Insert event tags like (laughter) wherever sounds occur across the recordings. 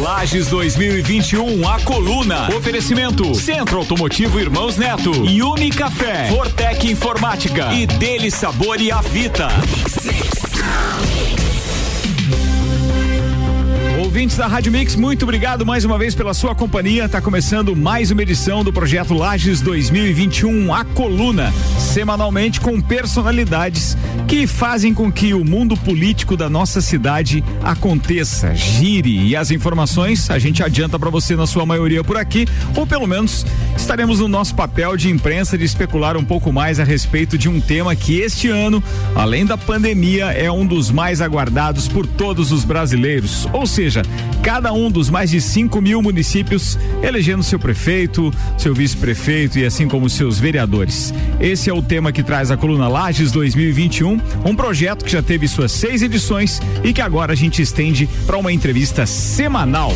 Lages 2021, a coluna. Oferecimento Centro Automotivo Irmãos Neto, Yumi Café, Fortec Informática e Dele Sabor e Avita. Ouvintes da Rádio Mix, muito obrigado mais uma vez pela sua companhia. Está começando mais uma edição do projeto Lages 2021, a coluna, semanalmente com personalidades que fazem com que o mundo político da nossa cidade aconteça, gire. E as informações a gente adianta para você na sua maioria por aqui, ou pelo menos estaremos no nosso papel de imprensa de especular um pouco mais a respeito de um tema que este ano, além da pandemia, é um dos mais aguardados por todos os brasileiros, ou seja, cada um dos mais de 5 mil municípios elegendo seu prefeito, seu vice-prefeito e assim como seus vereadores. Esse é o tema que traz a coluna Lages 2021, um projeto que já teve suas seis edições e que agora a gente estende para uma entrevista semanal.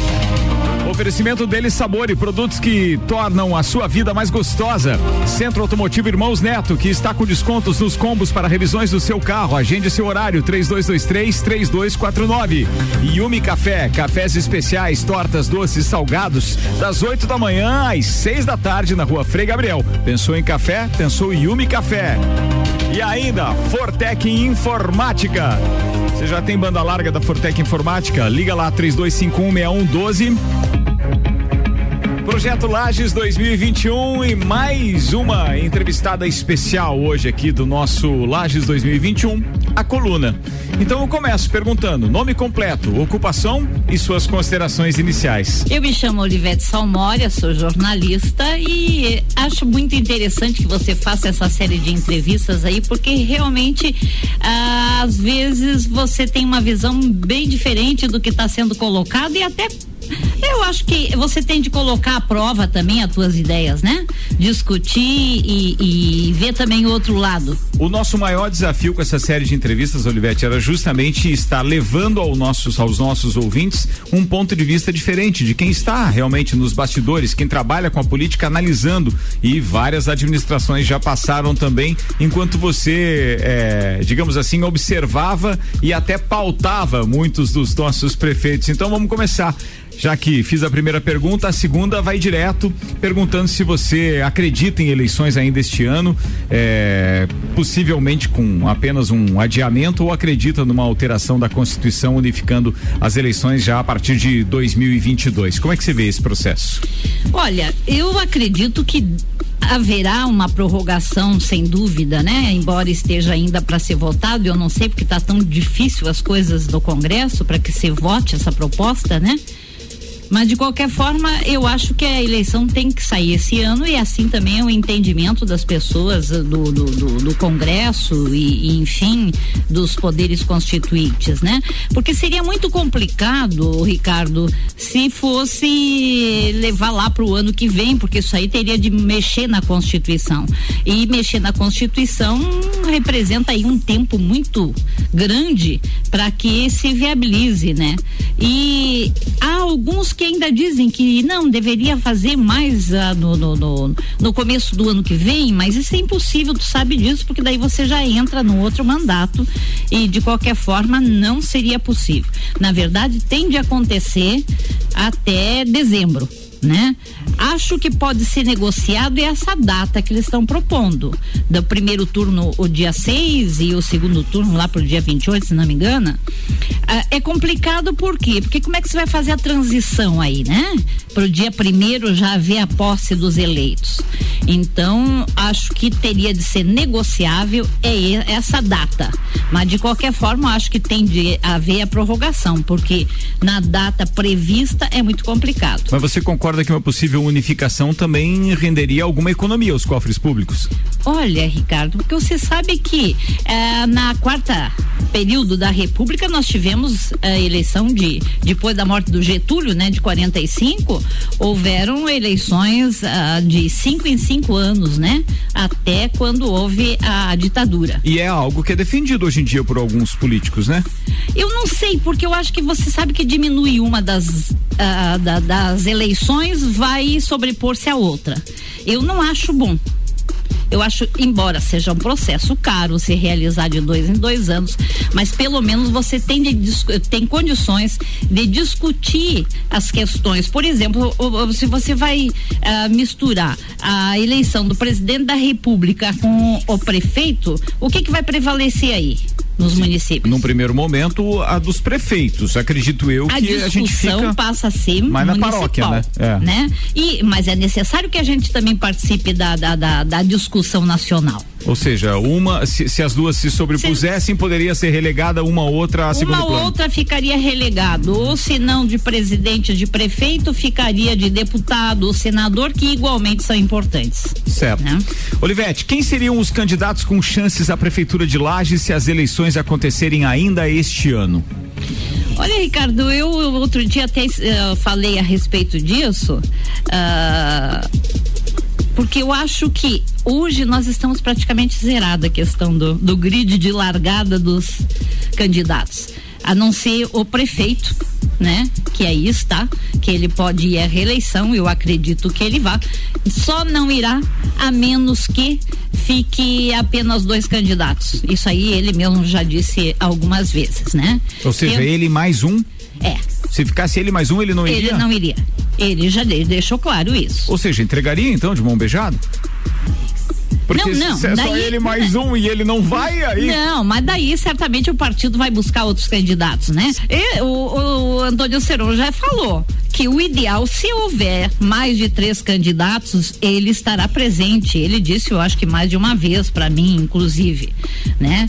Oferecimento dele sabor e produtos que tornam a sua vida mais gostosa. Centro Automotivo Irmãos Neto, que está com descontos nos combos para revisões do seu carro. Agende seu horário 3223 3249. Yumi Café, cafés especiais, tortas, doces, salgados, das 8 da manhã às 6 da tarde na rua Frei Gabriel. Pensou em café? Pensou Yumi Café. E ainda, Fortec Informática. Você já tem banda larga da Fortec Informática? Liga lá 32516112 Projeto Lages 2021 e mais uma entrevistada especial hoje aqui do nosso Lages 2021, a coluna. Então eu começo perguntando: nome completo, ocupação e suas considerações iniciais. Eu me chamo Olivete Salmória, sou jornalista e acho muito interessante que você faça essa série de entrevistas aí, porque realmente às vezes você tem uma visão bem diferente do que está sendo colocado e até eu acho que você tem de colocar à prova também as tuas ideias, né? Discutir e, e ver também o outro lado. O nosso maior desafio com essa série de entrevistas, Olivete, era justamente estar levando ao nossos, aos nossos ouvintes um ponto de vista diferente de quem está realmente nos bastidores, quem trabalha com a política analisando e várias administrações já passaram também, enquanto você, é, digamos assim, observava e até pautava muitos dos nossos prefeitos. Então vamos começar. Já que fiz a primeira pergunta, a segunda vai direto perguntando se você acredita em eleições ainda este ano, é, possivelmente com apenas um adiamento, ou acredita numa alteração da Constituição unificando as eleições já a partir de 2022. Como é que você vê esse processo? Olha, eu acredito que haverá uma prorrogação sem dúvida, né? Embora esteja ainda para ser votado, eu não sei porque está tão difícil as coisas no Congresso para que se vote essa proposta, né? Mas de qualquer forma, eu acho que a eleição tem que sair esse ano e assim também é o entendimento das pessoas do, do, do, do Congresso e, e, enfim, dos poderes constituintes, né? Porque seria muito complicado, Ricardo, se fosse levar lá para o ano que vem, porque isso aí teria de mexer na Constituição. E mexer na Constituição representa aí um tempo muito grande para que se viabilize, né? E há alguns que ainda dizem que não deveria fazer mais uh, no, no, no, no, começo do ano que vem, mas isso é impossível, tu sabe disso, porque daí você já entra no outro mandato e de qualquer forma não seria possível. Na verdade, tem de acontecer até dezembro né? Acho que pode ser negociado essa data que eles estão propondo. Do primeiro turno o dia 6 e o segundo turno lá pro dia 28, se não me engano. Ah, é complicado por quê? Porque como é que você vai fazer a transição aí, né? Pro dia primeiro já haver a posse dos eleitos. Então, acho que teria de ser negociável é essa data. Mas de qualquer forma, acho que tem de haver a prorrogação, porque na data prevista é muito complicado. Mas você concorda concorda que uma possível unificação também renderia alguma economia aos cofres públicos? Olha, Ricardo, porque você sabe que eh, na quarta período da República nós tivemos a eleição de depois da morte do Getúlio, né, de 45, houveram eleições uh, de cinco em cinco anos, né, até quando houve a ditadura. E é algo que é defendido hoje em dia por alguns políticos, né? Eu não sei, porque eu acho que você sabe que diminui uma das uh, da, das eleições vai sobrepor-se à outra. Eu não acho bom. Eu acho, embora seja um processo caro se realizar de dois em dois anos, mas pelo menos você tem, de, tem condições de discutir as questões. Por exemplo, se você vai uh, misturar a eleição do presidente da República com o prefeito, o que, que vai prevalecer aí? Nos municípios. Num primeiro momento, a dos prefeitos. Acredito eu a que a gente fica passa a ser mais na paróquia, né? É. né? E, mas é necessário que a gente também participe da, da, da, da discussão nacional. Ou seja, uma, se, se as duas se sobrepusessem, se, poderia ser relegada uma outra a segundo Uma plano. outra ficaria relegado, ou se não de presidente de prefeito, ficaria de deputado ou senador, que igualmente são importantes. Certo. Né? Olivete, quem seriam os candidatos com chances à prefeitura de Lages se as eleições acontecerem ainda este ano? Olha, Ricardo, eu outro dia até uh, falei a respeito disso. Uh, porque eu acho que hoje nós estamos praticamente zerada a questão do, do grid de largada dos candidatos, a não ser o prefeito, né? Que aí está, que ele pode ir à reeleição, eu acredito que ele vá. Só não irá a menos que fique apenas dois candidatos. Isso aí ele mesmo já disse algumas vezes, né? Ou seja, eu, ele mais um? É. Se ficasse ele mais um, ele não iria? Ele não iria. Ele já deixou claro isso. Ou seja, entregaria então de mão beijada? Porque não, não, se é daí, só ele mais um e ele não vai aí. Não, mas daí certamente o partido vai buscar outros candidatos, né? E o, o Antônio Seron já falou que o ideal, se houver mais de três candidatos, ele estará presente. Ele disse, eu acho que mais de uma vez para mim, inclusive, né?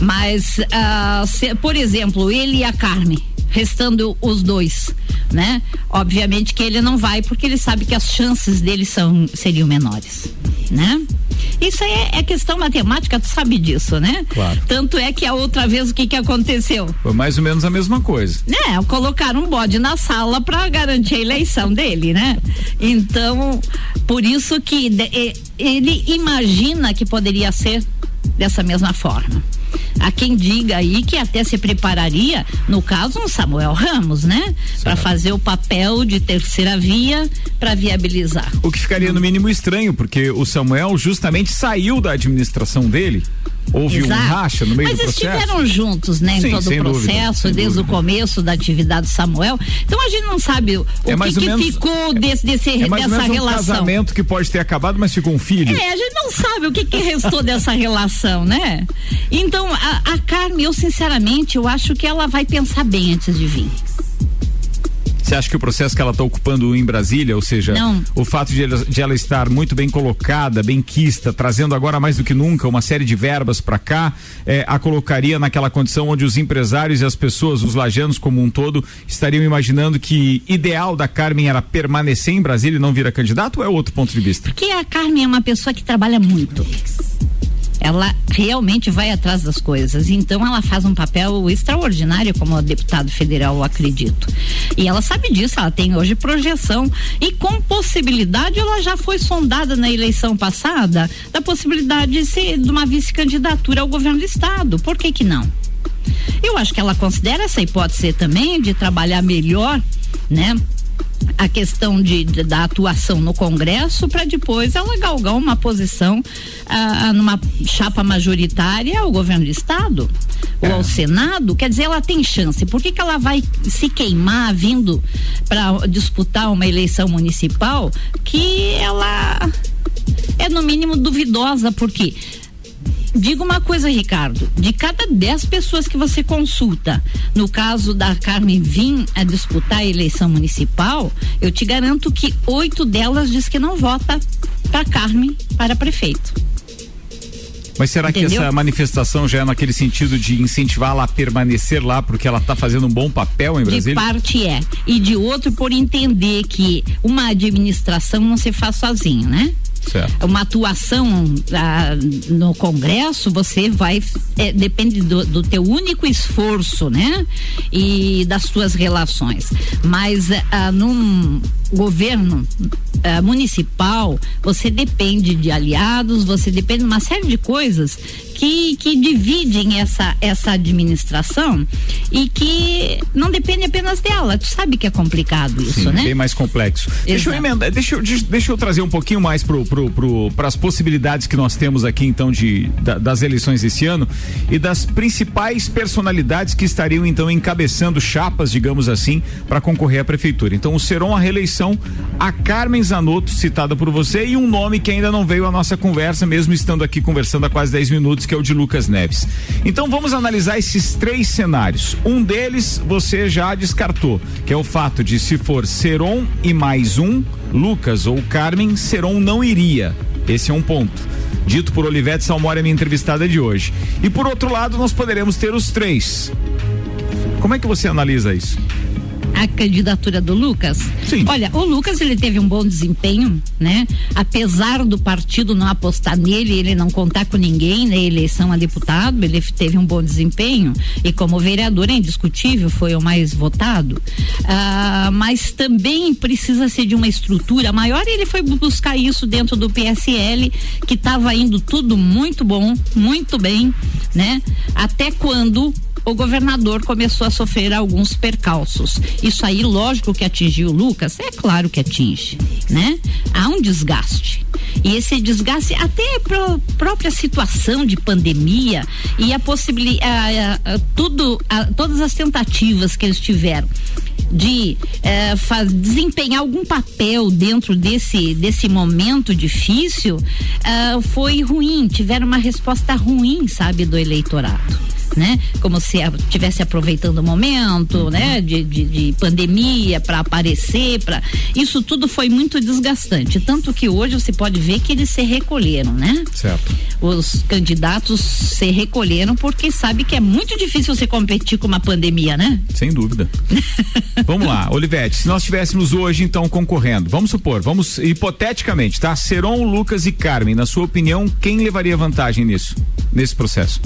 Mas, uh, se, por exemplo, ele e a Carme restando os dois, né? Obviamente que ele não vai porque ele sabe que as chances dele são seriam menores, né? Isso é, é questão matemática, tu sabe disso, né? Claro. Tanto é que a outra vez o que que aconteceu? Foi mais ou menos a mesma coisa. Né? Colocaram um bode na sala para garantir a eleição dele, né? Então, por isso que de, ele imagina que poderia ser dessa mesma forma. Há quem diga aí que até se prepararia, no caso, um Samuel Ramos, né? Para fazer o papel de terceira via para viabilizar. O que ficaria no mínimo estranho, porque o Samuel justamente saiu da administração dele houve Exato. um racha no meio Mas do processo. Mas estiveram juntos, né, Sim, em todo o processo, dúvida, desde o começo da atividade do Samuel. Então a gente não sabe o é que, que menos, ficou desse, desse é mais dessa ou menos relação. Um casamento que pode ter acabado, mas ficou um filho. É, a gente não sabe o que, que restou dessa relação, né? Então, a, a Carmen, eu sinceramente, eu acho que ela vai pensar bem antes de vir. Você acha que o processo que ela está ocupando em Brasília, ou seja, Não. o fato de ela, de ela, estar muito bem colocada, bem quista, trazendo agora mais do que nunca uma série de verbas para cá, é, a colocaria naquela condição onde os empresários e as pessoas, os lajanos como um todo, estariam imaginando que ideal da Carmen era permanecer em Brasília e não vir a candidato ou é outro ponto de vista? Porque a Carmen é uma pessoa que trabalha muito ela realmente vai atrás das coisas. Então ela faz um papel extraordinário como deputado federal, acredito. E ela sabe disso, ela tem hoje projeção e com possibilidade ela já foi sondada na eleição passada da possibilidade de, ser, de uma vice-candidatura ao governo do estado. Por que que não? Eu acho que ela considera essa hipótese também de trabalhar melhor, né? A questão de, de, da atuação no Congresso para depois ela galgar uma posição ah, numa chapa majoritária ao governo do estado é. ou ao Senado, quer dizer, ela tem chance. Por que, que ela vai se queimar vindo para disputar uma eleição municipal que ela é no mínimo duvidosa, porque Diga uma coisa, Ricardo. De cada 10 pessoas que você consulta, no caso da Carmen Vim a disputar a eleição municipal, eu te garanto que oito delas diz que não vota para Carmen para prefeito. Mas será Entendeu? que essa manifestação já é naquele sentido de incentivá-la a permanecer lá porque ela está fazendo um bom papel em Brasília? De parte é. E de outro por entender que uma administração não se faz sozinho, né? Certo. Uma atuação ah, no Congresso, você vai. É, depende do, do, teu único esforço, né? E das tuas relações. Mas ah, num governo ah, municipal, você depende de aliados, você depende de uma série de coisas que, que dividem essa, essa administração e que não depende apenas dela. Tu sabe que é complicado isso, Sim, né? Bem mais complexo. Exato. Deixa eu emendar, deixa eu, deixa eu trazer um pouquinho mais para pro, pro, as possibilidades que nós temos aqui, então, de, da, das eleições desse ano e das principais personalidades que estariam, então, encabeçando chapas, digamos assim, para concorrer à prefeitura. Então, o Seron, a reeleição, a Carmen Zanotto, citada por você, e um nome que ainda não veio à nossa conversa, mesmo estando aqui conversando há quase 10 minutos, que é o de Lucas Neves. Então, vamos analisar esses três cenários. Um deles você já descartou, que é o fato de se for Seron e mais um, Lucas ou Carmen, Seron não iria. Esse é um ponto. Dito por Olivete Salmora, minha entrevistada de hoje. E por outro lado, nós poderemos ter os três. Como é que você analisa isso? A candidatura do Lucas? Sim. Olha, o Lucas ele teve um bom desempenho, né? Apesar do partido não apostar nele, ele não contar com ninguém na eleição a deputado, ele teve um bom desempenho e como vereador é indiscutível, foi o mais votado. Ah, mas também precisa ser de uma estrutura maior e ele foi buscar isso dentro do PSL, que estava indo tudo muito bom, muito bem, né? Até quando o governador começou a sofrer alguns percalços. Isso aí, lógico que atingiu o Lucas, é claro que atinge, né? Há um desgaste. E esse desgaste, até a própria situação de pandemia e a possibilidade, tudo, a, todas as tentativas que eles tiveram de eh, desempenhar algum papel dentro desse, desse momento difícil eh, foi ruim, tiveram uma resposta ruim, sabe, do eleitorado né? Como se estivesse aproveitando o momento, né? De, de, de pandemia para aparecer, para isso tudo foi muito desgastante, tanto que hoje você pode ver que eles se recolheram, né? Certo. Os candidatos se recolheram porque sabe que é muito difícil você competir com uma pandemia, né? Sem dúvida. (laughs) vamos lá, Olivete, se nós estivéssemos hoje então concorrendo, vamos supor, vamos hipoteticamente, tá? Seron, Lucas e Carmen, na sua opinião, quem levaria vantagem nisso, nesse processo?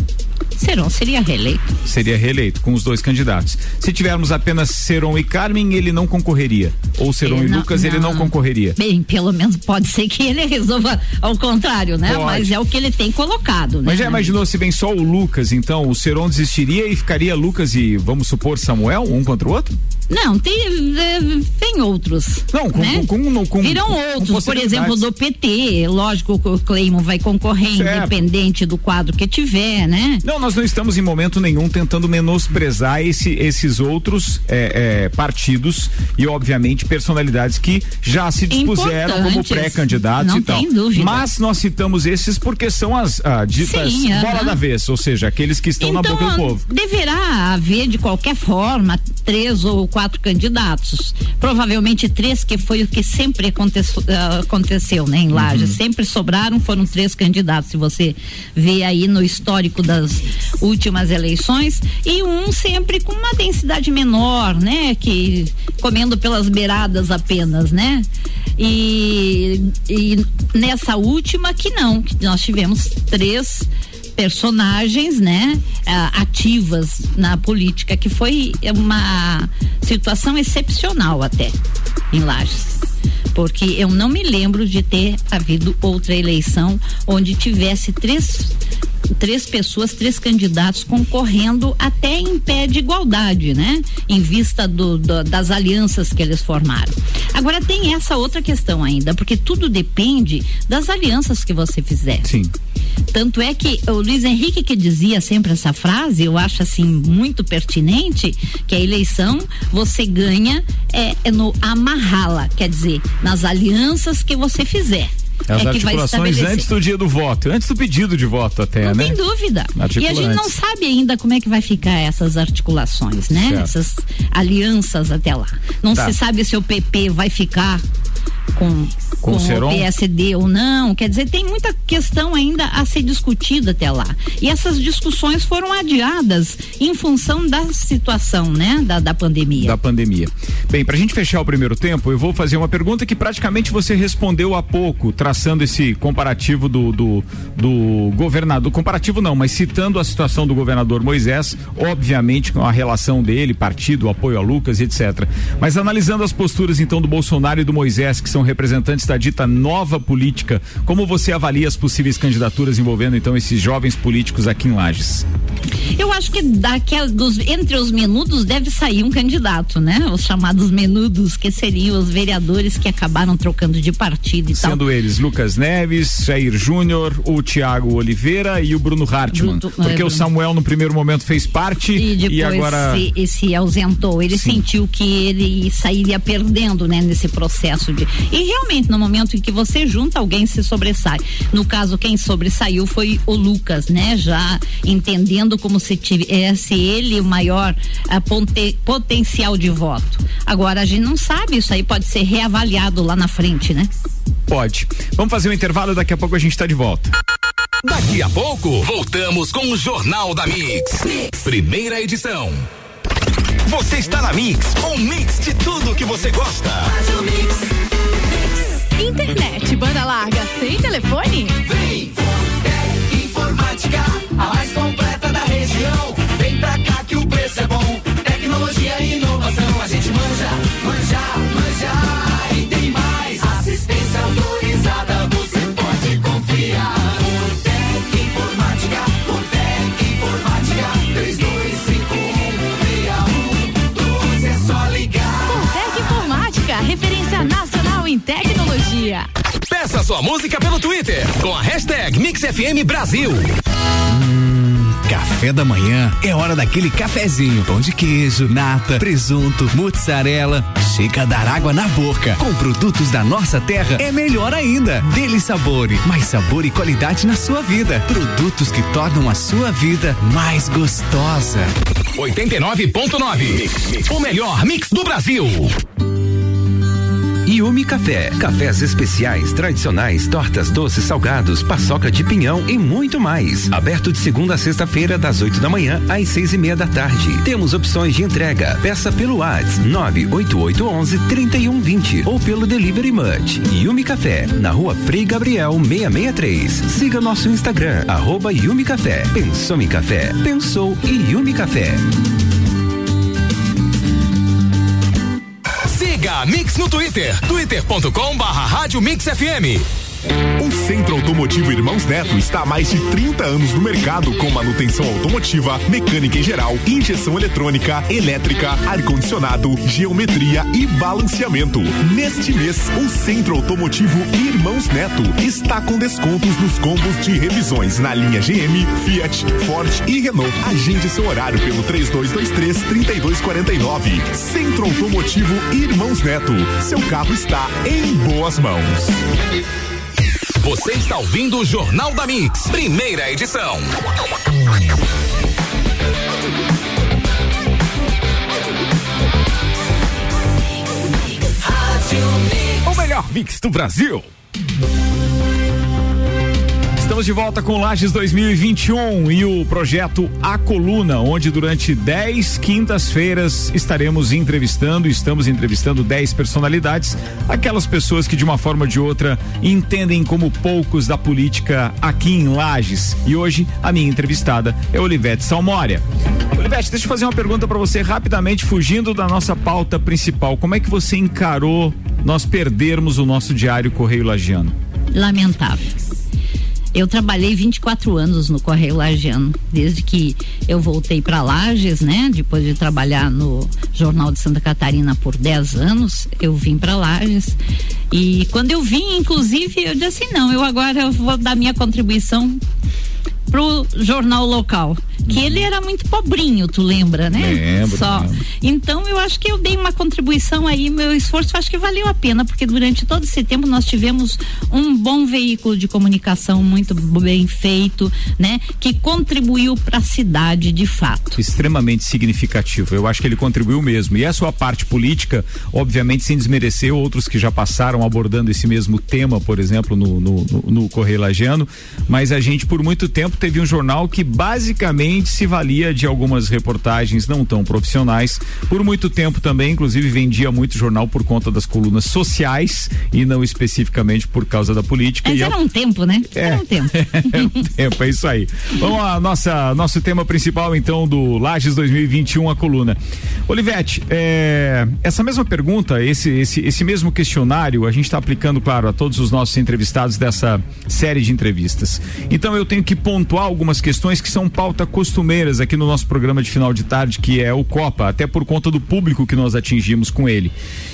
Seron seria reeleito. Seria reeleito com os dois candidatos. Se tivermos apenas Seron e Carmen, ele não concorreria. Ou Seron ele e não, Lucas, não. ele não concorreria. Bem, pelo menos pode ser que ele (laughs) resolva ao contrário, né? Pode. Mas é o que ele tem colocado, né? Mas já imaginou se vem só o Lucas, então o Seron desistiria e ficaria Lucas e, vamos supor, Samuel, um contra o outro? Não, tem, é, tem outros. Não, com, né? com, com, com Virão outros, por exemplo, do PT. Lógico que o Cleimo vai concorrer, certo. independente do quadro que tiver, né? Não, nós não estamos em momento nenhum tentando menosprezar esse, esses outros é, é, partidos e, obviamente, personalidades que já se dispuseram como pré-candidatos e tal. Dúvida. Mas nós citamos esses porque são as ah, ditas Sim, bola uh -huh. da vez, ou seja, aqueles que estão então, na boca do povo. Deverá haver, de qualquer forma, três ou quatro candidatos. Provavelmente três, que foi o que sempre aconteceu, uh, aconteceu né, em Lages. Uhum. Sempre sobraram, foram três candidatos. Se você vê aí no histórico das últimas eleições. E um sempre com uma densidade menor, né? Que comendo pelas beiradas apenas, né? E, e nessa última que não, que nós tivemos três personagens, né, ativas na política, que foi uma situação excepcional até em Lages. Porque eu não me lembro de ter havido outra eleição onde tivesse três três pessoas, três candidatos concorrendo até em pé de igualdade, né? Em vista do, do, das alianças que eles formaram. Agora tem essa outra questão ainda, porque tudo depende das alianças que você fizer. Sim. Tanto é que o Luiz Henrique que dizia sempre essa frase, eu acho assim muito pertinente, que a eleição você ganha é, é no amarrá-la, quer dizer, nas alianças que você fizer. As é articulações antes do dia do voto, antes do pedido de voto até, não né? Não tem dúvida. E a gente não sabe ainda como é que vai ficar essas articulações, né? Certo. Essas alianças até lá. Não tá. se sabe se o PP vai ficar com, com, com o, PSD ou não. Quer dizer, tem muita questão ainda a ser discutida até lá. E essas discussões foram adiadas em função da situação, né? Da, da pandemia. Da pandemia. Bem, para a gente fechar o primeiro tempo, eu vou fazer uma pergunta que praticamente você respondeu há pouco, traçando esse comparativo do, do, do governador. Comparativo não, mas citando a situação do governador Moisés, obviamente com a relação dele, partido, apoio a Lucas, etc. Mas analisando as posturas então do Bolsonaro e do Moisés, que são representantes da dita nova política. Como você avalia as possíveis candidaturas envolvendo então esses jovens políticos aqui em Lages? Eu acho que daquela, dos, entre os menudos deve sair um candidato, né? Os chamados menudos, que seriam os vereadores que acabaram trocando de partido e Sendo tal. Sendo eles Lucas Neves, Jair Júnior, o Tiago Oliveira e o Bruno Hartmann. Bruto, porque é, o Samuel no primeiro momento fez parte e, depois e agora se, se ausentou. Ele Sim. sentiu que ele sairia perdendo, né, nesse processo de. E realmente no momento em que você junta alguém se sobressai. No caso quem sobressaiu foi o Lucas, né? Já entendendo como se tivesse ele o maior a, ponte, potencial de voto. Agora a gente não sabe, isso aí pode ser reavaliado lá na frente, né? Pode. Vamos fazer um intervalo, daqui a pouco a gente está de volta. Daqui a pouco, voltamos com o Jornal da mix. mix. Primeira edição. Você está na Mix, um mix de tudo que você gosta. Internet, banda larga, sem telefone? Vem, Informática, a mais completa sua música pelo Twitter com a hashtag MixFM Brasil. Hum, café da manhã é hora daquele cafezinho. Pão de queijo, nata, presunto, mozzarella. Chega a dar água na boca. Com produtos da nossa terra é melhor ainda. Dele Sabore, mais sabor e qualidade na sua vida. Produtos que tornam a sua vida mais gostosa. 89.9. O melhor mix do Brasil. Yumi Café. Cafés especiais, tradicionais, tortas doces, salgados, paçoca de pinhão e muito mais. Aberto de segunda a sexta-feira, das 8 da manhã às seis e meia da tarde. Temos opções de entrega. Peça pelo WhatsApp 98811 3120 ou pelo Delivery Much. Yumi Café, na rua Frei Gabriel 663. Siga nosso Instagram, arroba Yumi Café. Pensou em café? Pensou em Yumi Café. Siga Mix no Twitter, twitter.com barra Rádio Mix FM. O Centro Automotivo Irmãos Neto está há mais de 30 anos no mercado com manutenção automotiva, mecânica em geral, injeção eletrônica, elétrica, ar-condicionado, geometria e balanceamento. Neste mês, o Centro Automotivo Irmãos Neto está com descontos nos combos de revisões na linha GM, Fiat, Ford e Renault. Agende seu horário pelo 3223 3249. Centro Automotivo Irmãos Neto. Seu carro está em boas mãos. Você está ouvindo o Jornal da Mix, primeira edição. O melhor mix do Brasil. Estamos de volta com Lages 2021 e o projeto A Coluna, onde durante 10 quintas-feiras estaremos entrevistando, estamos entrevistando 10 personalidades, aquelas pessoas que de uma forma ou de outra entendem como poucos da política aqui em Lages. E hoje a minha entrevistada é Olivete Salmória. Olivete, deixa eu fazer uma pergunta para você rapidamente, fugindo da nossa pauta principal. Como é que você encarou nós perdermos o nosso diário Correio Lagiano? Lamentável. Eu trabalhei 24 anos no Correio Lagiano, desde que eu voltei para Lages, né? Depois de trabalhar no Jornal de Santa Catarina por 10 anos, eu vim para Lages. E quando eu vim, inclusive, eu disse assim: não, eu agora vou dar minha contribuição pro jornal local que ele era muito pobrinho, tu lembra, né? Lembro, Só. Lembro. Então eu acho que eu dei uma contribuição aí, meu esforço acho que valeu a pena, porque durante todo esse tempo nós tivemos um bom veículo de comunicação muito bem feito, né? Que contribuiu para a cidade de fato. Extremamente significativo. Eu acho que ele contribuiu mesmo. E a sua parte política, obviamente, sem desmerecer outros que já passaram abordando esse mesmo tema, por exemplo, no, no, no, no Correio Lagiano, mas a gente por muito tempo teve um jornal que basicamente se valia de algumas reportagens não tão profissionais. Por muito tempo também, inclusive, vendia muito jornal por conta das colunas sociais e não especificamente por causa da política. Mas era a- um tempo, né? É. Era um tempo. (laughs) é um tempo, é isso aí. Vamos lá, nossa, nosso tema principal, então, do Lages 2021, a coluna. Olivete, é, essa mesma pergunta, esse, esse, esse mesmo questionário, a gente está aplicando, claro, a todos os nossos entrevistados dessa série de entrevistas. Então, eu tenho que pontuar algumas questões que são pauta costumeiras aqui no nosso programa de final de tarde, que é o Copa, até por conta do público que nós atingimos com ele.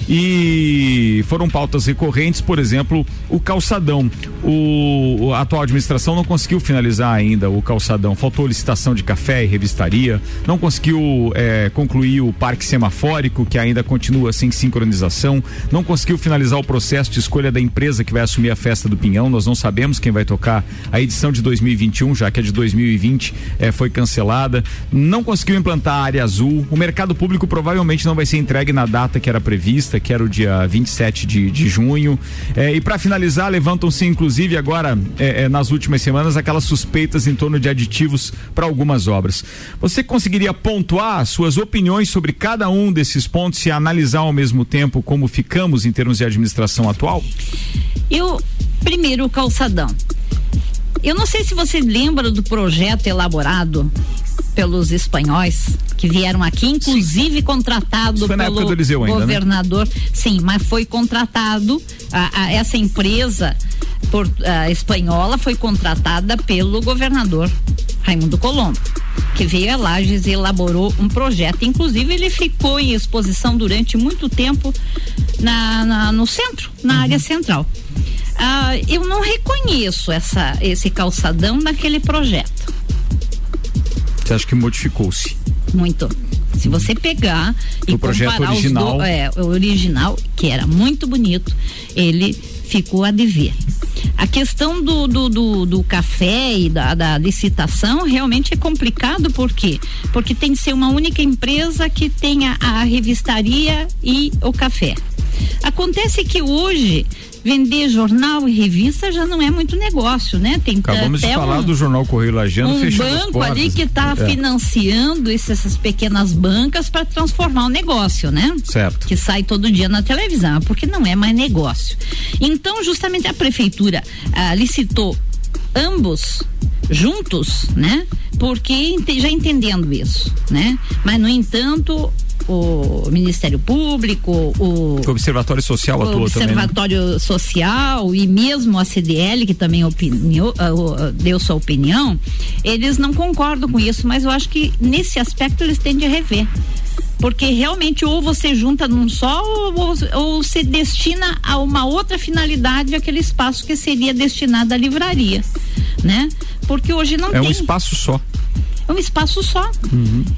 E foram pautas recorrentes, por exemplo, o calçadão. O, a atual administração não conseguiu finalizar ainda o calçadão. Faltou licitação de café e revistaria, não conseguiu eh, concluir o parque semafórico, que ainda continua sem sincronização, não conseguiu finalizar o processo de escolha da empresa que vai assumir a festa do Pinhão. Nós não sabemos quem vai tocar a edição de 2021, já que a de 2020 eh, foi cancelada. Não conseguiu implantar a área azul. O mercado público provavelmente não vai ser entregue na data que era prevista, que era o dia 27 de, de junho. Eh, e para finalizar, levantam-se inclusive agora eh, eh, nas últimas semanas aquelas suspeitas em torno de aditivos para algumas obras. Você conseguiria pontuar suas opiniões sobre cada um desses pontos e analisar ao mesmo tempo como ficamos em termos de administração atual? Eu, primeiro, o calçadão. Eu não sei se você lembra do projeto elaborado pelos espanhóis que vieram aqui, inclusive contratado Isso foi na pelo época do Eliseu ainda, né? governador. Sim, mas foi contratado a, a- essa empresa por- a espanhola foi contratada pelo governador Raimundo Colombo, que veio a Lages e elaborou um projeto. Inclusive, ele ficou em exposição durante muito tempo na, na- no centro, na Uhum. área central. Ah, eu não reconheço essa, esse calçadão naquele projeto. Você acha que modificou-se? Muito. Se você pegar e O projeto comparar original. do, é, o original, que era muito bonito, ele ficou a dever. A questão do, do, do, do café e da, da licitação realmente é complicado, por quê? Porque tem que ser uma única empresa que tenha a revistaria e o café. Acontece que hoje vender jornal e revista já não é muito negócio, né? Tem Acabamos de até falar um- do jornal Correio Lajeano um banco ali que está É, financiando esse- essas pequenas bancas para transformar o negócio, né? Certo. Que sai todo dia na televisão, porque não é mais negócio. Então, justamente a prefeitura ah, licitou ambos juntos, né? Porque já entendendo isso, né? Mas no entanto, o Ministério Público, o O Observatório Social o também. né? Observatório Social e mesmo a CDL, que também opiniou, ah, ah, deu sua opinião, eles não concordam com isso, mas eu acho que nesse aspecto eles têm de rever. Porque realmente ou você junta num só ou, ou, se destina a uma outra finalidade aquele espaço que seria destinado à livraria, né? Porque hoje não É tem um espaço só. É um espaço só.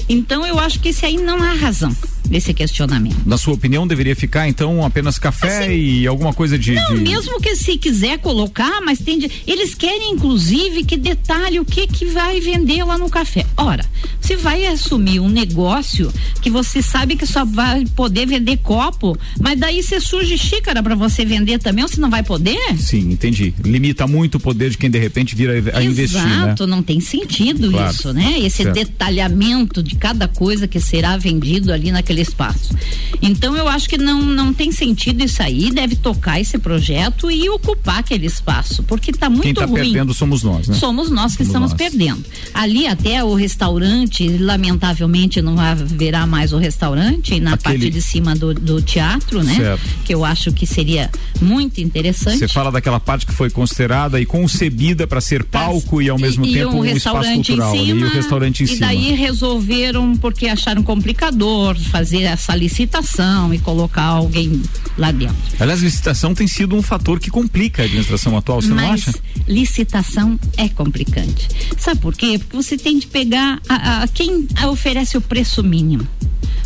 Então eu acho que esse aí não há razão desse questionamento. Na sua opinião, deveria ficar então apenas café e alguma coisa de. Não, de- mesmo que se quiser colocar, mas tem de, eles querem inclusive que detalhe o que que vai vender lá no café. Ora, se vai assumir um negócio que você sabe que só vai poder vender copo, mas daí você surge xícara para você vender também, ou você não vai poder? Sim, entendi. Limita muito o poder de quem de repente vira a investir, né? Exato, não tem sentido Claro. isso, né? Esse Certo. detalhamento de cada coisa que será vendido ali naquele espaço. Então eu acho que não, não tem sentido isso aí, deve tocar esse projeto e ocupar aquele espaço, porque está muito Quem está ruim. perdendo somos nós, né? Somos nós que Somos estamos nós. perdendo. Ali até o restaurante, lamentavelmente não haverá mais o restaurante na Aquele- parte de cima do, do teatro, né? Certo. Que eu acho que seria muito interessante. Você fala daquela parte que foi considerada e concebida para ser palco e ao mesmo e, tempo e um um espaço restaurante cultural cima, e o restaurante em e cima. daí resolveram porque acharam complicador fazer essa licitação e colocar alguém lá dentro. Aliás, licitação tem sido um fator que complica a administração atual, você não Mas acha? licitação é complicante. Sabe por quê? Porque você tem de pegar a, a- quem oferece o preço mínimo.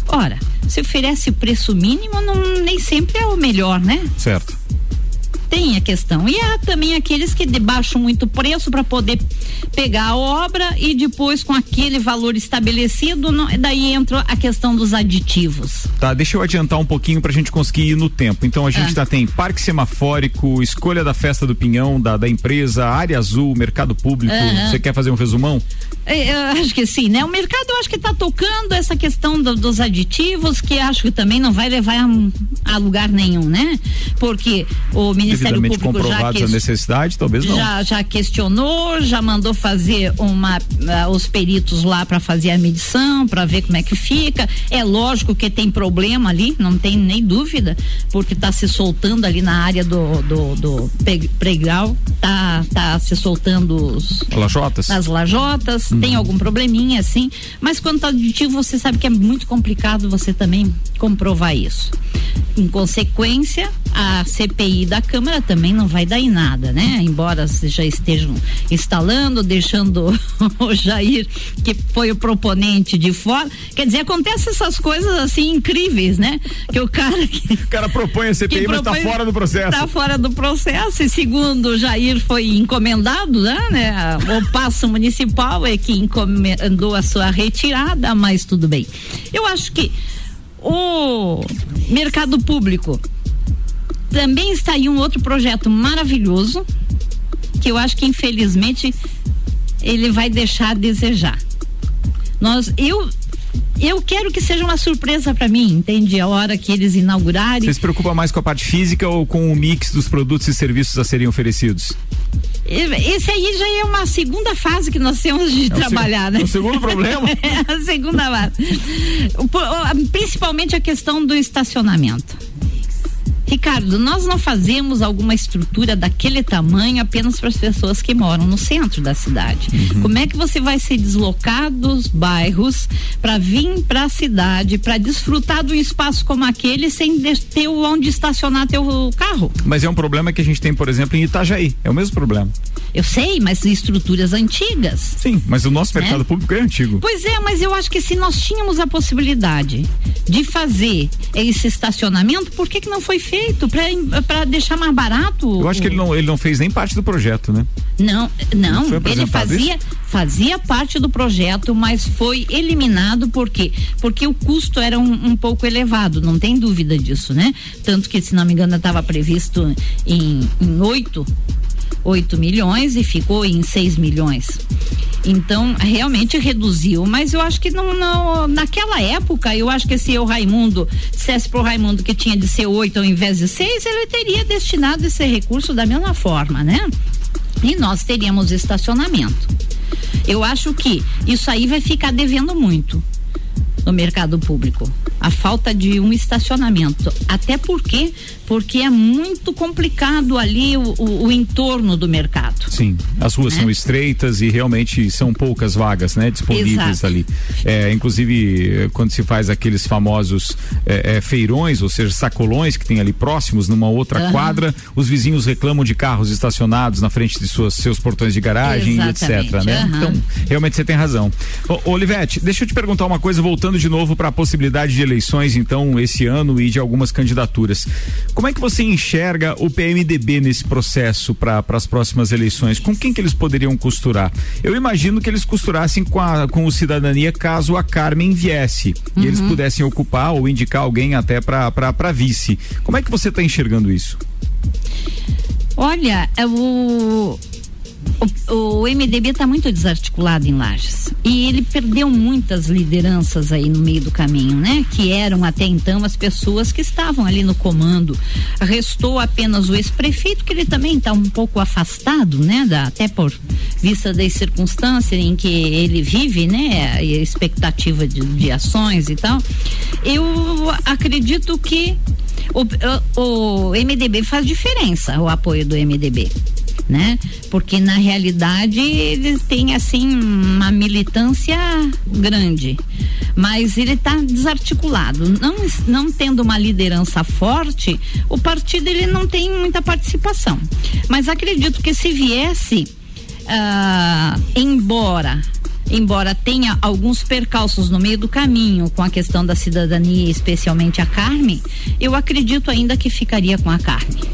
Ora, se oferece o preço mínimo, não, nem sempre é o melhor, né? Certo. Tem a questão. E há também aqueles que debaixam muito preço para poder pegar a obra e depois com aquele valor estabelecido, não, daí entra a questão dos aditivos. Tá, deixa eu adiantar um pouquinho pra gente conseguir ir no tempo. Então a gente Ah. já tem parque semafórico, escolha da festa do pinhão, da, da empresa, área azul, mercado público. Você quer fazer um resumão? É, Eu acho que sim, né? O mercado eu acho que está tocando essa questão do- dos aditivos, que acho que também não vai levar a, a lugar nenhum, né? Porque o Ministério Devidamente comprovados a necessidade, talvez não. já, já questionou, já mandou fazer uma ah, os peritos lá para fazer a medição, para ver como é que fica. É lógico que tem problema ali, não tem nem dúvida, porque está se soltando ali na área do do, do pregrau, tá tá se soltando os Lajotas? as lajotas, Uhum. tem algum probleminha assim, mas quanto ao aditivo você sabe que é muito complicado você também comprovar isso. Em consequência, a CPI da Câmara também não vai dar em nada, né? Embora já estejam instalando, deixando (laughs) o Jair, que foi o proponente de fora. Quer dizer, acontecem essas coisas assim incríveis, né? Que o cara que O cara propõe a (laughs) CPI, mas tá propõe- fora do processo. Tá fora do processo e segundo o Jair foi encomendado, né? né, O passo municipal é que encomendou a sua retirada, mas tudo bem. Eu acho que o mercado público também está aí um outro projeto maravilhoso que eu acho que infelizmente ele vai deixar a desejar. Nós, eu eu quero que seja uma surpresa para mim, entende? A hora que eles inaugurarem. Você se preocupa mais com a parte física ou com o mix dos produtos e serviços a serem oferecidos? Esse aí já é uma segunda fase que nós temos de É trabalhar, né? é o segundo problema? (laughs) É a segunda fase. Principalmente a questão do estacionamento. Ricardo, nós não fazemos alguma estrutura daquele tamanho apenas para as pessoas que moram no centro da cidade. Uhum. Como é que você vai se deslocar dos bairros para vir para a cidade, para desfrutar de um espaço como aquele sem ter onde estacionar teu carro? Mas é um problema que a gente tem, por exemplo, em Itajaí. É o mesmo problema. Eu sei, mas estruturas antigas. Sim, mas o nosso Né? mercado público é antigo. Pois é, mas eu acho que se nós tínhamos a possibilidade de fazer esse estacionamento, por que que não foi feito para deixar mais barato? Eu acho que ele não, ele não fez nem parte do projeto, né? Não, não, Não ele fazia fazia parte do projeto, mas foi eliminado por quê? Porque o custo era um, um pouco elevado, não tem dúvida disso, né? Tanto que, se não me engano, estava previsto em em oito 8 milhões e ficou em 6 milhões. Então, realmente reduziu, mas eu acho que não, não- naquela época, eu acho que se o Raimundo dissesse pro Raimundo que tinha de ser 8 ao invés de 6, ele teria destinado esse recurso da mesma forma, né? E nós teríamos estacionamento. Eu acho que isso aí vai ficar devendo muito no mercado público. A falta de um estacionamento. Até porque porque é muito complicado ali o, o- o entorno do mercado. Sim, as ruas Né? são estreitas e realmente são poucas vagas, né, disponíveis Exato. ali. É, inclusive, quando se faz aqueles famosos eh, eh, feirões, ou seja, sacolões que tem ali próximos, numa outra Aham. quadra, os vizinhos reclamam de carros estacionados na frente de suas, seus portões de garagem, e etc. Né? aham. Então, realmente você tem razão. Ô, Olivete, deixa eu te perguntar uma coisa, voltando de novo para a possibilidade de eleições, então, esse ano e de algumas candidaturas. Como é que você enxerga o PMDB nesse processo para as próximas eleições? Com quem que eles poderiam costurar? Eu imagino que eles costurassem com, a, com o Cidadania caso a Carmen viesse e eles pudessem ocupar ou indicar alguém até para vice. Como é que você está enxergando isso? Olha, é o, o, o MDB está muito desarticulado em Lages. E ele perdeu muitas lideranças aí no meio do caminho, né? Que eram até então as pessoas que estavam ali no comando. Restou apenas o ex-prefeito, que ele também está um pouco afastado, né? Da, até por vista das circunstâncias em que ele vive, né? E a expectativa de, de ações e tal. Eu acredito que o, o, o MDB faz diferença, o apoio do MDB né? Porque na realidade eles têm assim uma militância grande, mas ele está desarticulado. Não, não tendo uma liderança forte, o partido ele não tem muita participação. Mas acredito que se viesse, ah, embora embora tenha alguns percalços no meio do caminho com a questão da cidadania, especialmente a Carmen, eu acredito ainda que ficaria com a Carmen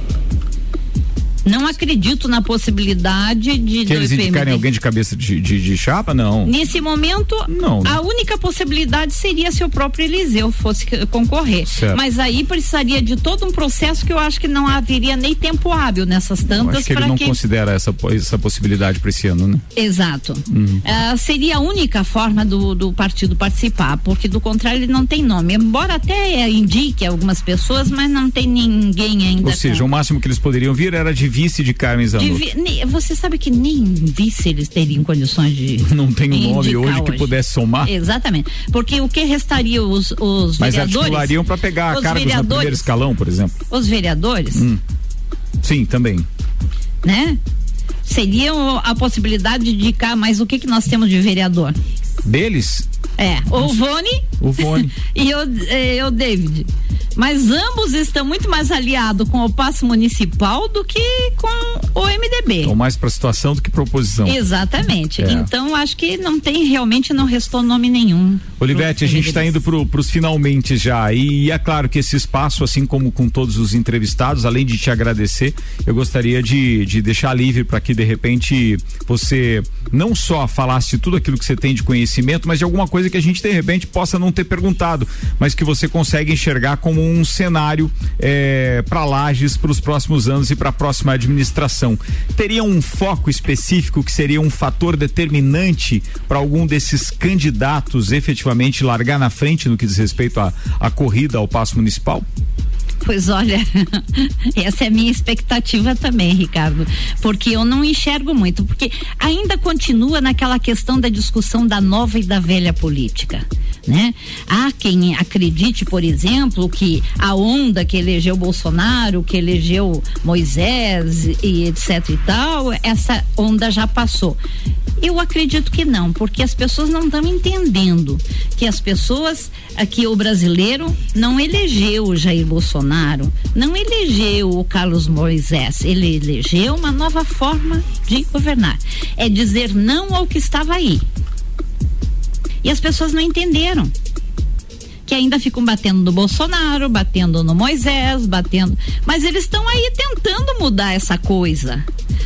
Não acredito na possibilidade de Que eles indicarem alguém de cabeça de, de, de chapa? Não. Nesse momento, Não, né? a única possibilidade seria se o próprio Eliseu fosse concorrer. Certo. Mas aí precisaria de todo um processo que eu acho que não haveria nem tempo hábil nessas Eu tantas acho que ele não que considera essa, essa possibilidade para esse ano, né? Exato. Uhum. Ah, seria a única forma do, do partido participar, porque do contrário ele não tem nome. Embora até indique algumas pessoas, mas não tem ninguém ainda. Ou seja, com- o máximo que eles poderiam vir era de vice de Carmen Zanotto. você sabe que nem vice eles teriam condições de. (laughs) Não tem um nome indicar hoje que pudesse somar. Exatamente. Porque o que restaria os, os Mas vereadores. articulariam para pegar os cargos no primeiro escalão, por exemplo. os vereadores, Hum. Sim, também. né? Seriam a possibilidade de indicar, mas o que que nós temos de vereador? Deles, É, o Vone o Vone. (laughs) e o, eh, o David. Mas ambos estão muito mais aliados com o passo municipal do que com o MDB. Estão mais para situação do que proposição. Exatamente. É. Então acho que não tem realmente não restou nome nenhum. Olivete, a gente está indo para os finalmente já. E é claro que esse espaço, assim como com todos os entrevistados, além de te agradecer, eu gostaria de, de deixar livre para que de repente você não só falasse tudo aquilo que você tem de conhecimento, mas de alguma coisa que a gente de repente possa não ter perguntado, mas que você consegue enxergar como um cenário para Lages para os próximos anos e para a próxima administração. Teria um foco específico que seria um fator determinante para algum desses candidatos efetivamente largar na frente no que diz respeito à à corrida ao passo municipal? Pois olha, (laughs) essa é a minha expectativa também, Ricardo, porque eu não enxergo muito, porque ainda continua naquela questão da discussão da nova e da velha política. Né? Há quem acredite, por exemplo, que a onda que elegeu Bolsonaro, que elegeu Moisés e etc e tal, essa onda já passou. Eu acredito que não, porque as pessoas não estão entendendo que as pessoas, aqui o brasileiro não elegeu Jair Bolsonaro, não elegeu o Carlos Moisés, ele elegeu uma nova forma de governar. É dizer não ao que estava aí. E as pessoas não entenderam. Que ainda ficam batendo no Bolsonaro, batendo no Moisés, batendo. Mas eles estão aí tentando mudar essa coisa.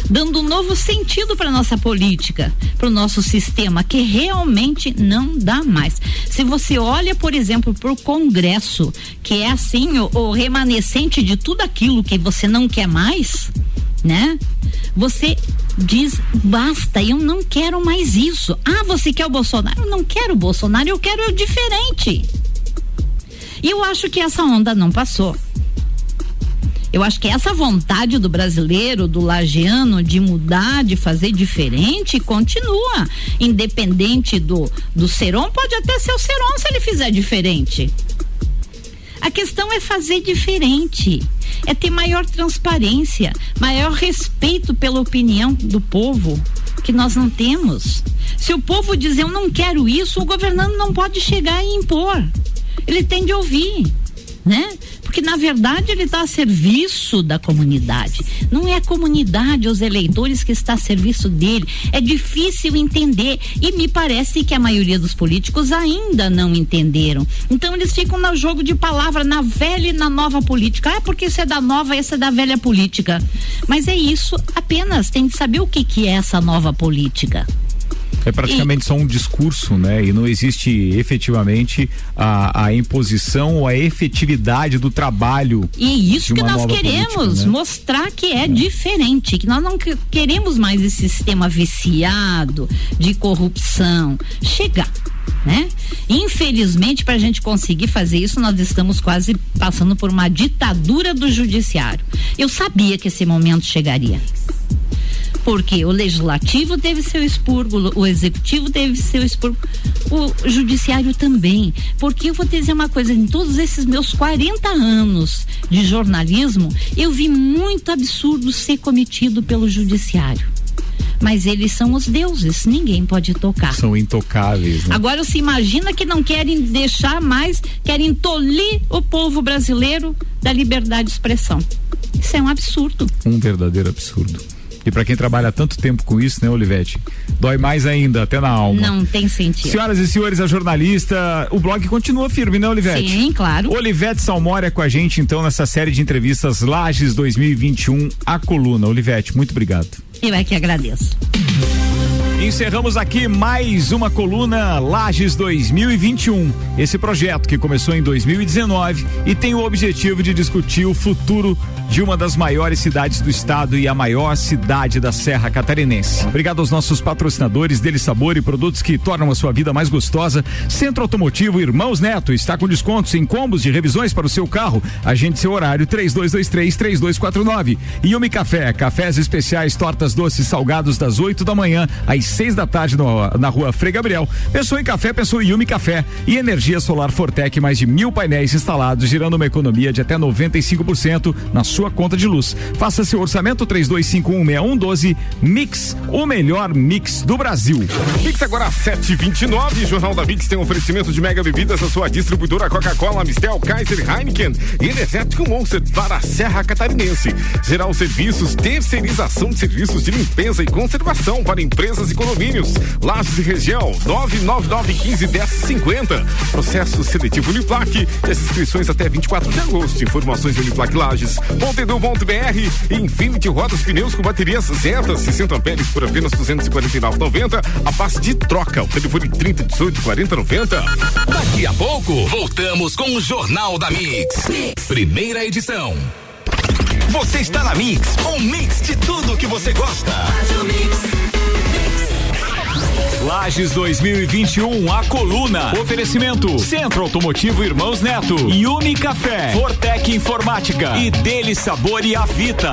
Dando um novo sentido para nossa política, para o nosso sistema, que realmente não dá mais. Se você olha, por exemplo, para o Congresso, que é assim, o, o remanescente de tudo aquilo que você não quer mais, né? Você diz basta, eu não quero mais isso. Ah, você quer o Bolsonaro? Eu não quero o Bolsonaro, eu quero o diferente. E eu acho que essa onda não passou. Eu acho que essa vontade do brasileiro, do lagiano, de mudar, de fazer diferente, continua. Independente do, do Seron, pode até ser o Seron se ele fizer diferente. A questão é fazer diferente, é ter maior transparência, maior respeito pela opinião do povo, que nós não temos. Se o povo dizer eu não quero isso, o governante não pode chegar e impor. Ele tem de ouvir, né? Porque na verdade ele está a serviço da comunidade. Não é a comunidade, os eleitores que está a serviço dele. É difícil entender e me parece que a maioria dos políticos ainda não entenderam. Então eles ficam no jogo de palavra na velha e na nova política. Ah, porque isso é da nova, essa é da velha política. Mas é isso apenas. Tem de saber o que que é essa nova política. É praticamente só um discurso, né? E não existe efetivamente a, a imposição ou a efetividade do trabalho. E é isso que nós queremos, política, né? mostrar que é, diferente, que nós não que- queremos mais esse sistema viciado de corrupção. Chegar. Né? Infelizmente, para a gente conseguir fazer isso, nós estamos quase passando por uma ditadura do judiciário. Eu sabia que esse momento chegaria. Porque o legislativo teve seu expurgo, o executivo teve seu expurgo, o judiciário também. Porque eu vou dizer uma coisa, em todos esses meus 40 anos de jornalismo, eu vi muito absurdo ser cometido pelo judiciário. Mas eles são os deuses, ninguém pode tocar. São intocáveis, né? Agora se imagina que não querem deixar mais, querem tolir o povo brasileiro da liberdade de expressão. Isso é um absurdo. Um verdadeiro absurdo. E para quem trabalha tanto tempo com isso, né, Olivete? Dói mais ainda, até na alma. Não tem sentido. Senhoras e senhores, a jornalista, o blog continua firme, né, Olivete? Sim, claro. Olivete Salmória com a gente, então, nessa série de entrevistas Lages 2021, a coluna. Olivete, muito obrigado. Eu é que agradeço. Encerramos aqui mais uma coluna Lages 2021. Esse projeto que começou em 2019 e tem o objetivo de discutir o futuro de uma das maiores cidades do estado e a maior cidade da Serra Catarinense. Obrigado aos nossos patrocinadores Dele Sabor e produtos que tornam a sua vida mais gostosa. Centro Automotivo Irmãos Neto está com descontos em combos de revisões para o seu carro. Agende seu horário 3223 3249. Yumi Café, cafés especiais, tortas doces, salgados das 8 da manhã às seis da tarde no, na rua Frei Gabriel. Pensou em café, pensou em Yumi Café e energia solar Fortec, mais de mil painéis instalados, gerando uma economia de até 95% na sua conta de luz. Faça seu orçamento 32516112 Mix, o melhor mix do Brasil. Mix agora 729, Jornal da Mix tem um oferecimento de mega bebidas da sua distribuidora Coca-Cola, Mistel, Kaiser, Heineken e Energético Monster para a Serra Catarinense. Geral Serviços, terceirização de serviços de limpeza e conservação para empresas e condomínios. Lages e região, 999151050. Processo seletivo Uniplaque. As inscrições até 24 de agosto. Informações Uniplaque Lages.edu.br e Infinity Rodas Pneus com baterias Zeta 60 amperes por apenas 249,90. A passe de troca. O telefone 30 18 40 90. Daqui a pouco, voltamos com o Jornal da mix. Primeira edição. Você está na Mix, um mix de tudo que você gosta. Lages 2021, a coluna. Oferecimento: Centro Automotivo Irmãos Neto, Yumi Café, Fortec Informática e Dele Sabor e Avita.